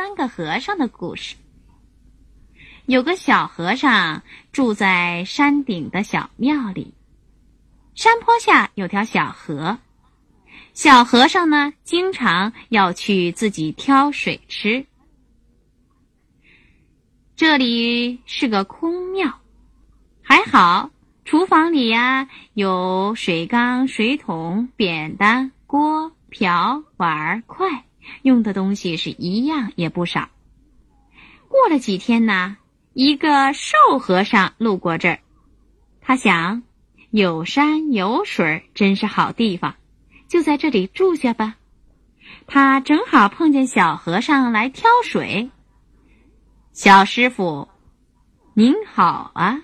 三个和尚的故事。有个小和尚住在山顶的小庙里，山坡下有条小河。小和尚呢，经常要去自己挑水吃。这里是个空庙，还好，厨房里呀有水缸、水桶、扁担、锅、瓢、碗、筷，用的东西是一样也不少。过了几天呢，一个瘦和尚路过这儿，他想，有山有水，真是好地方。就在这里住下吧。他正好碰见小和尚来挑水。小师傅，您好啊！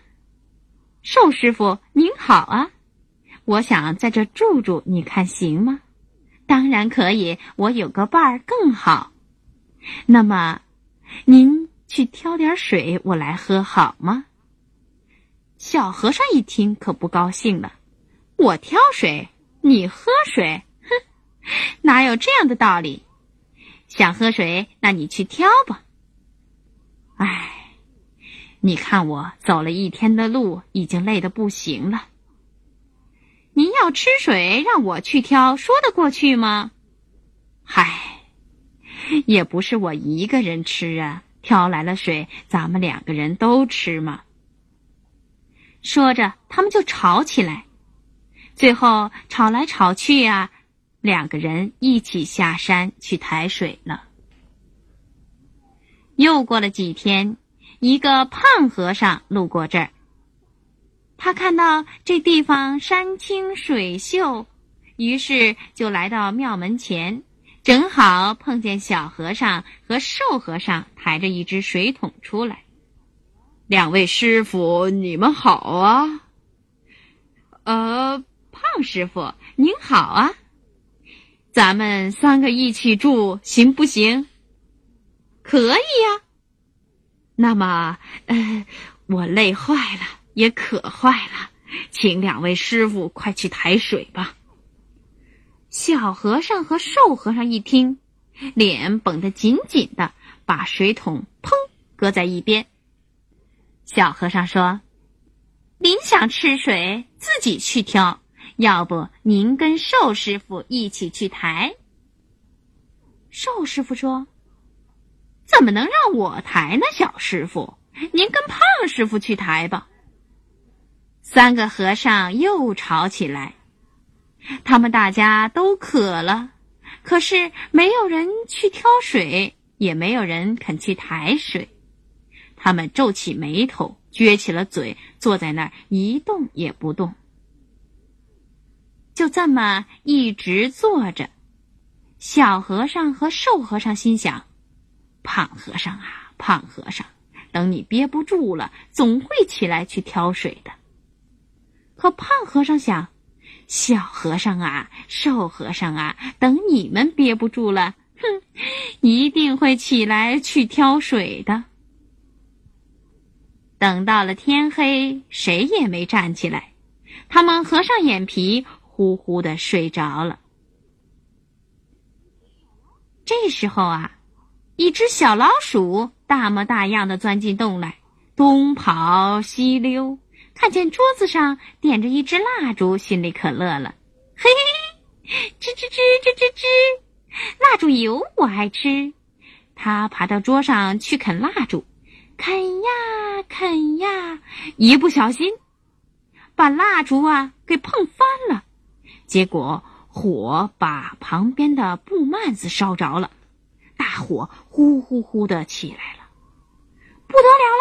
瘦师傅，您好啊！我想在这住住，你看行吗？当然可以，我有个伴儿更好。那么，您去挑点水，我来喝好吗？小和尚一听可不高兴了，我挑水。你喝水，哼，哪有这样的道理？想喝水，那你去挑吧。唉，你看我走了一天的路，已经累得不行了。要吃水，让我去挑，说得过去吗？嗨，也不是我一个人吃啊，挑来了水，咱们两个人都吃嘛。说着，他们就吵起来。最后吵来吵去呀，两个人一起下山去抬水了。又过了几天，一个胖和尚路过这儿，他看到这地方山清水秀，于是就来到庙门前，正好碰见小和尚和瘦和尚抬着一只水桶出来。两位师傅，你们好啊！呃。胖师傅，您好啊！咱们三个一起住行不行？可以呀。那么，呃，我累坏了，也渴坏了，请两位师傅快去抬水吧。小和尚和瘦和尚一听，脸绷得紧紧的，把水桶砰搁在一边。小和尚说：“您想吃水，自己去挑。”要不您跟瘦师傅一起去抬？瘦师傅说：“怎么能让我抬呢？小师傅，您跟胖师傅去抬吧。”三个和尚又吵起来。他们大家都渴了，可是没有人去挑水，也没有人肯去抬水。他们皱起眉头，撅起了嘴，坐在那儿一动也不动。就这么一直坐着，小和尚和瘦和尚心想：“胖和尚啊，胖和尚，等你憋不住了，总会起来去挑水的。”可胖和尚想：“小和尚啊，瘦和尚啊，等你们憋不住了，哼，一定会起来去挑水的。”等到了天黑，谁也没站起来，他们合上眼皮。呼呼的睡着了。这时候啊，一只小老鼠大模大样的钻进洞来，东跑西溜，看见桌子上点着一支蜡烛，心里可乐了。嘿嘿，吱吱吱吱吱吱，蜡烛油我爱吃。他爬到桌上去啃蜡烛，啃呀啃呀，一不小心把蜡烛啊给碰翻了。结果火把旁边的布幔子烧着了，大火呼呼呼的起来了，不得了！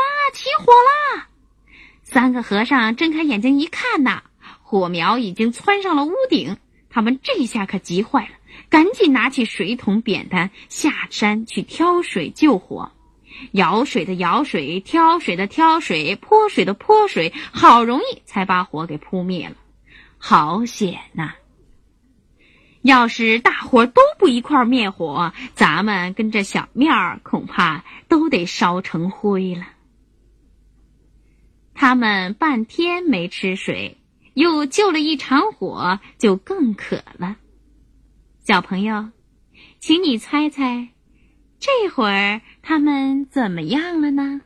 个和尚睁开眼睛一看呐，火苗已经窜上了屋顶，他们这下可急坏了，赶紧拿起水桶、扁担下山去挑水救火，舀水的舀水，挑水的挑水，泼水的泼水，好容易才把火给扑灭了。好险呐！要是大伙都不一块灭火，咱们跟这小庙恐怕都得烧成灰了。他们半天没吃水，又救了一场火，就更渴了。小朋友，请你猜猜，这会儿他们怎么样了呢？